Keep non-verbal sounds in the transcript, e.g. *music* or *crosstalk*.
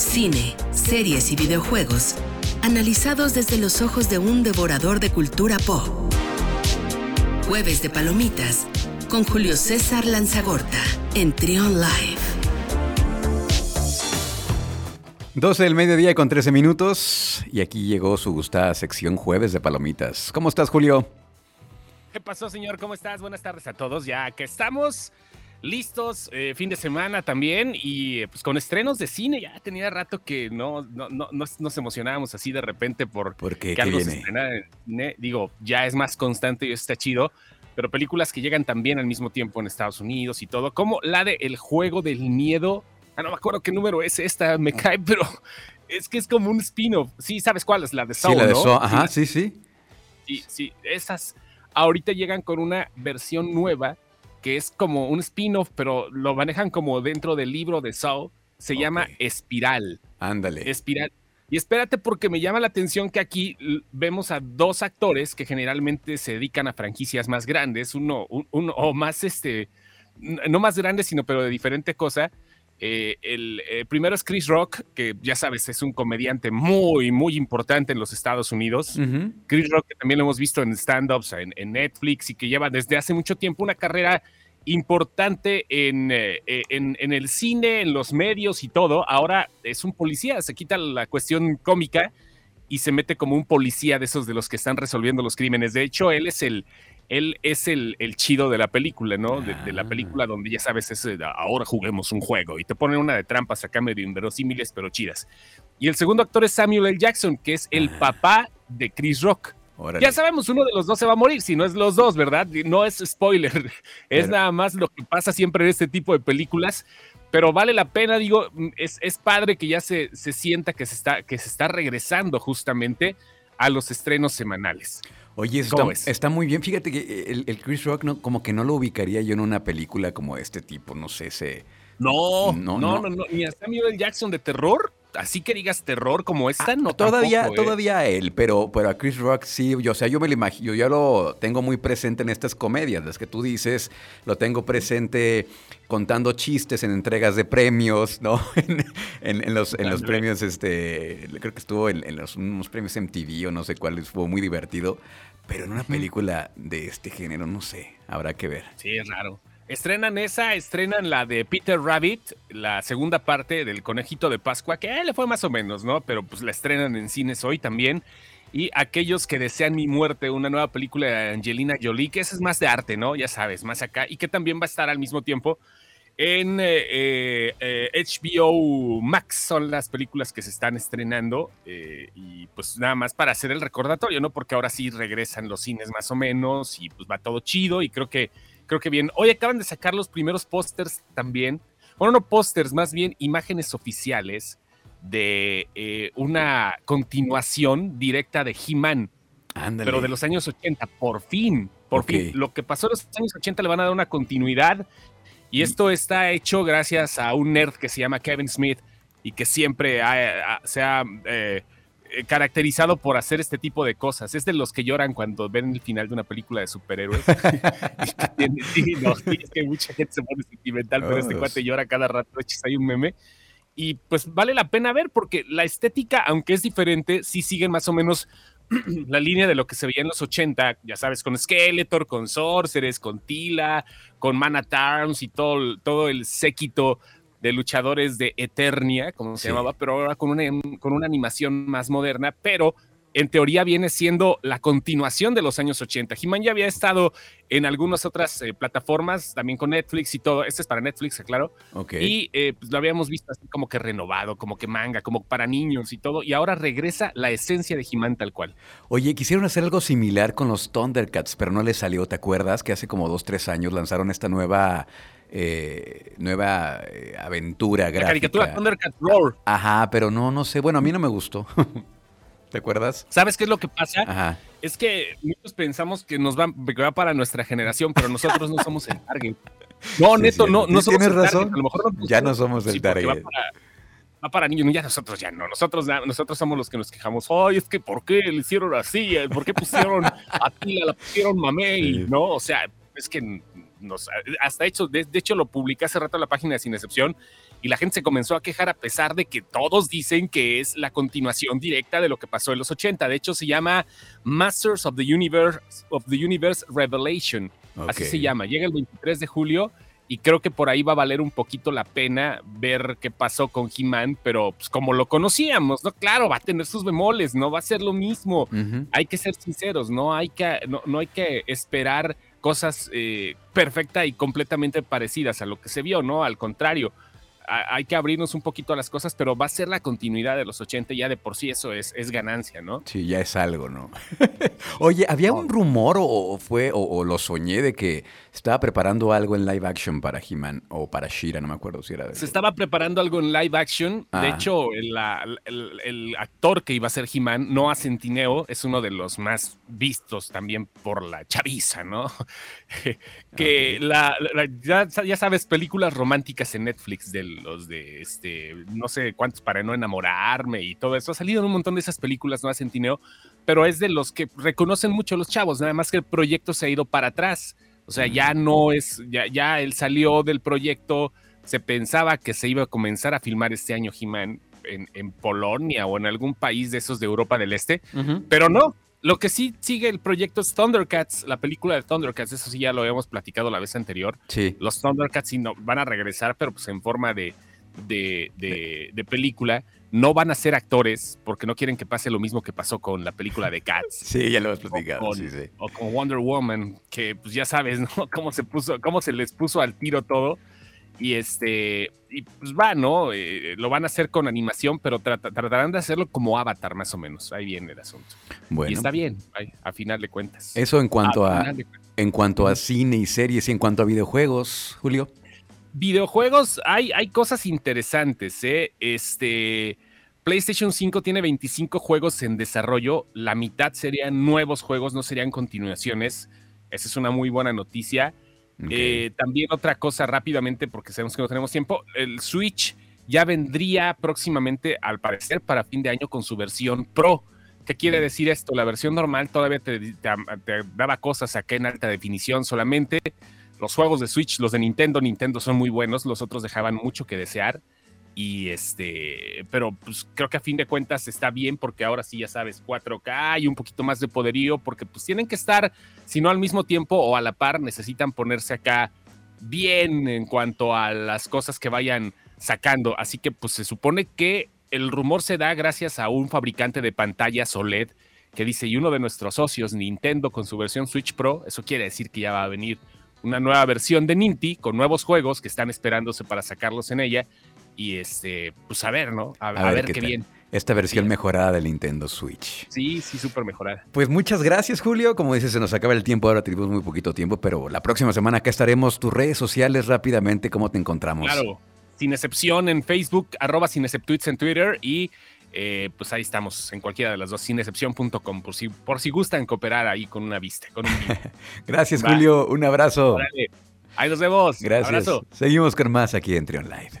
cine, series y videojuegos, analizados desde los ojos de un devorador de cultura pop. Jueves de Palomitas con Julio César Lanzagorta en Trion Live. 12 del mediodía con 13 minutos y aquí llegó su gustada sección Jueves de Palomitas. ¿Cómo estás, Julio? ¿Qué pasó, señor? ¿Cómo estás? Buenas tardes a todos. Ya que estamos listos, eh, fin de semana también y eh, pues con estrenos de cine. Ya tenía rato que no, no, no, nos emocionábamos así de repente por qué? que algo viene? Digo, ya es más constante y está chido. Pero películas que llegan también al mismo tiempo en Estados Unidos y todo, como la de El Juego del Miedo Ah, no me acuerdo qué número es esta, me cae, *laughs* pero es que es como un spin-off. Sí, ¿sabes cuál es? La de Saw, Sí, la de Saw, ajá, sí, sí. Sí, sí, esas ahorita llegan con una versión nueva que es como un spin-off, pero lo manejan como dentro del libro de Saw. Se llama Espiral. Ándale. Espiral. Y espérate porque me llama la atención que aquí vemos a dos actores que generalmente se dedican a franquicias más grandes, uno, uno o más este, no más grandes, sino pero de diferente cosa. Eh, el eh, primero es Chris Rock, que ya sabes, es un comediante muy, muy importante en los Estados Unidos. Chris Rock, que también lo hemos visto en stand-ups, en, Netflix y que lleva desde hace mucho tiempo una carrera importante en, eh, en, en, el cine, en los medios y todo. Ahora es un policía, se quita la cuestión cómica y se mete como un policía de esos de los que están resolviendo los crímenes. De hecho, él es el, él es el, el, chido de la película, ¿no? De, la ah. película donde ya sabes, es, ahora juguemos un juego y te ponen una de trampas acá medio inverosímiles, pero chidas. Y el segundo actor es Samuel L. Jackson, que es el ah. papá de Chris Rock. Ya sabemos, uno de los dos se va a morir, si no es los dos, ¿verdad? No es spoiler, *laughs* es nada más lo que pasa siempre en este tipo de películas, pero vale la pena, digo, es, es padre que ya se, se sienta que se, está, que se está regresando justamente a los estrenos semanales. Oye, está, está, muy bien. Fíjate que eh, el, Chris Rock no, como que no lo ubicaría yo en una película como este tipo, no sé, se... No, no, no, no, no, ni a Samuel Jackson de terror, así que digas terror como esta, ah, no todavía, tampoco, ¿eh? todavía él, pero, pero a Chris Rock sí, yo, o sea, yo me lo imagino, yo ya lo tengo muy presente en estas comedias, las que tú dices, lo tengo presente contando chistes en entregas de premios, ¿no? *laughs* en, los, en los premios, este, creo que estuvo en, los, unos premios MTV o no sé cuáles, fue muy divertido. Pero en una película de este género, no sé, habrá que ver. Sí, es raro. Estrenan esa, estrenan la de Peter Rabbit, la segunda parte del Conejito de Pascua, que le fue más o menos, ¿no? Pero pues la estrenan en cines hoy también. Y aquellos que desean mi muerte, una nueva película de Angelina Jolie, que esa es más de arte, ¿no? Ya sabes, más acá, y que también va a estar al mismo tiempo en HBO eh, eh, Max son las películas que se están estrenando eh, y pues nada más para hacer el recordatorio, ¿no? Porque ahora sí regresan los cines más o menos y pues va todo chido y creo que, creo que bien. Hoy acaban de sacar los primeros pósters también, bueno, no pósters, más bien imágenes oficiales de una continuación directa de He-Man. Pero de los años 80, por fin, por fin. Lo que pasó en los años 80 le van a dar una continuidad y esto está hecho gracias a un nerd que se llama Kevin Smith y que siempre se ha eh, eh, caracterizado por hacer este tipo de cosas. Es de los que lloran cuando ven el final de una película de superhéroes. *laughs* sí, no, es que mucha gente se pone sentimental, pero este cuate llora cada rato. Hay un meme. Y pues vale la pena ver porque la estética, aunque es diferente, sí siguen más o menos *clears throat* la línea de lo que se veía en los 80, ya sabes, con Skeletor, con Sorceress, con Tila, con Tarms y todo, todo el séquito de luchadores de Eternia, como se llamaba, pero ahora con una, con una animación más moderna, pero en teoría viene siendo la continuación de los años 80. He-Man ya había estado en algunas otras eh, plataformas, también con Netflix y todo. Este es para Netflix, claro. Y eh, pues, lo habíamos visto así como que renovado, como que manga, como para niños y todo. Y ahora regresa la esencia de He-Man tal cual. Oye, quisieron hacer algo similar con los Thundercats, pero no les salió. ¿Te acuerdas que hace como dos, tres años lanzaron esta nueva... Eh, nueva aventura gráfica. La caricatura Thundercats Roar. Ajá, pero no, no sé. Bueno, a mí no me gustó. *laughs* ¿Te acuerdas? ¿Sabes qué es lo que pasa? Es que muchos pensamos que nos va, va para nuestra generación, pero nosotros no somos el target. No, neto, no, no somos el razón? A lo mejor ya no somos el target. Va para, niños, ya nosotros ya no. Nosotros, nosotros somos los que nos quejamos. Ay, es que ¿por qué le hicieron así? ¿Por qué pusieron a Tila, la pusieron Mamey? ¿No? O sea, es que nos, hasta hecho, de, hecho lo publiqué hace rato en la página de Sin Excepción y la gente se comenzó a quejar a pesar de que todos dicen que es la continuación directa de lo que pasó en los 80. De hecho, se llama Masters of the Universe, of the Universe Revelation. Así se llama. Llega el 23 de julio y creo que por ahí va a valer un poquito la pena ver qué pasó con He-Man, pero pues, como lo conocíamos, ¿no? Claro, va a tener sus bemoles, no va a ser lo mismo. Hay que ser sinceros, no hay que, no, hay que esperar cosas eh, perfectas y completamente parecidas a lo que se vio, ¿no? Al contrario, hay que abrirnos un poquito a las cosas, pero va a ser la continuidad de los 80, ya de por sí eso es, es ganancia, ¿no? Sí, ya es algo, ¿no? *laughs* Oye, ¿había un rumor o, fue o, lo soñé de que estaba preparando algo en live action para He-Man o para Shira, no me acuerdo si era de Se estaba preparando algo en live action, de ah. hecho, el, actor que iba a ser He-Man, Noah Centineo, es uno de los más vistos también por la chaviza, ¿no? *laughs* que la, ya, ya sabes, películas románticas en Netflix del los de este, no sé cuántos para no enamorarme y todo eso. Ha salido un montón de esas películas, no Centineo, pero es de los que reconocen mucho los chavos, nada más que el proyecto se ha ido para atrás. O sea, ya no es, ya, ya él salió del proyecto, se pensaba que se iba a comenzar a filmar este año He-Man en, Polonia o en algún país de esos de Europa del Este, pero no, lo que sí sigue el proyecto es Thundercats, la película de Thundercats, eso sí ya lo habíamos platicado la vez anterior. Sí. Los Thundercats sí no, van a regresar, pero pues en forma de, de, de, película. No van a ser actores porque no quieren que pase lo mismo que pasó con la película de Cats. *laughs* Sí, ya lo hemos platicado. O con, Wonder Woman, que pues ya sabes, ¿no? *laughs* Cómo se puso, cómo se les puso al tiro todo. Y este, y pues va, ¿no? Eh, lo van a hacer con animación, pero tratarán de hacerlo como Avatar, más o menos. Ahí viene el asunto. Bueno. Y está bien, a final de cuentas. Eso en cuanto a, en cuanto a cine y series y en cuanto a videojuegos, Julio. Videojuegos, hay, hay cosas interesantes, ¿eh? Este. PlayStation 5 tiene 25 juegos en desarrollo, la mitad serían nuevos juegos, no serían continuaciones. Esa es una muy buena noticia. Eh, también otra cosa rápidamente, porque sabemos que no tenemos tiempo, el Switch ya vendría próximamente, al parecer, para fin de año con su versión Pro. ¿Qué quiere decir esto? La versión normal todavía te, daba cosas acá en alta definición solamente. Los juegos de Switch, los de Nintendo, Nintendo son muy buenos, los otros dejaban mucho que desear. Y este, pero pues creo que a fin de cuentas está bien porque ahora sí ya sabes 4K y un poquito más de poderío porque pues tienen que estar, si no al mismo tiempo o a la par, necesitan ponerse acá bien en cuanto a las cosas que vayan sacando. Así que pues se supone que el rumor se da gracias a un fabricante de pantallas OLED que dice, y uno de nuestros socios, Nintendo, con su versión Switch Pro, eso quiere decir que ya va a venir una nueva versión de Ninty con nuevos juegos que están esperándose para sacarlos en ella y este, pues a ver, ¿no? A, ver, qué, bien. Esta versión mejorada del Nintendo Switch. Sí, sí, súper mejorada. Pues muchas gracias, Julio. Como dices, se nos acaba el tiempo, ahora tenemos muy poquito tiempo, pero la próxima semana acá estaremos. Tus redes sociales rápidamente, ¿cómo te encontramos? Claro, sin excepción en Facebook, arroba sin exceptuits en Twitter y eh, pues ahí estamos, en cualquiera de las dos, sinexcepción.com, por si, por si gustan cooperar ahí con una vista. Con un *laughs* Gracias, Julio. Un abrazo. Ahí nos vemos. Gracias. Seguimos con más aquí en Trion Live.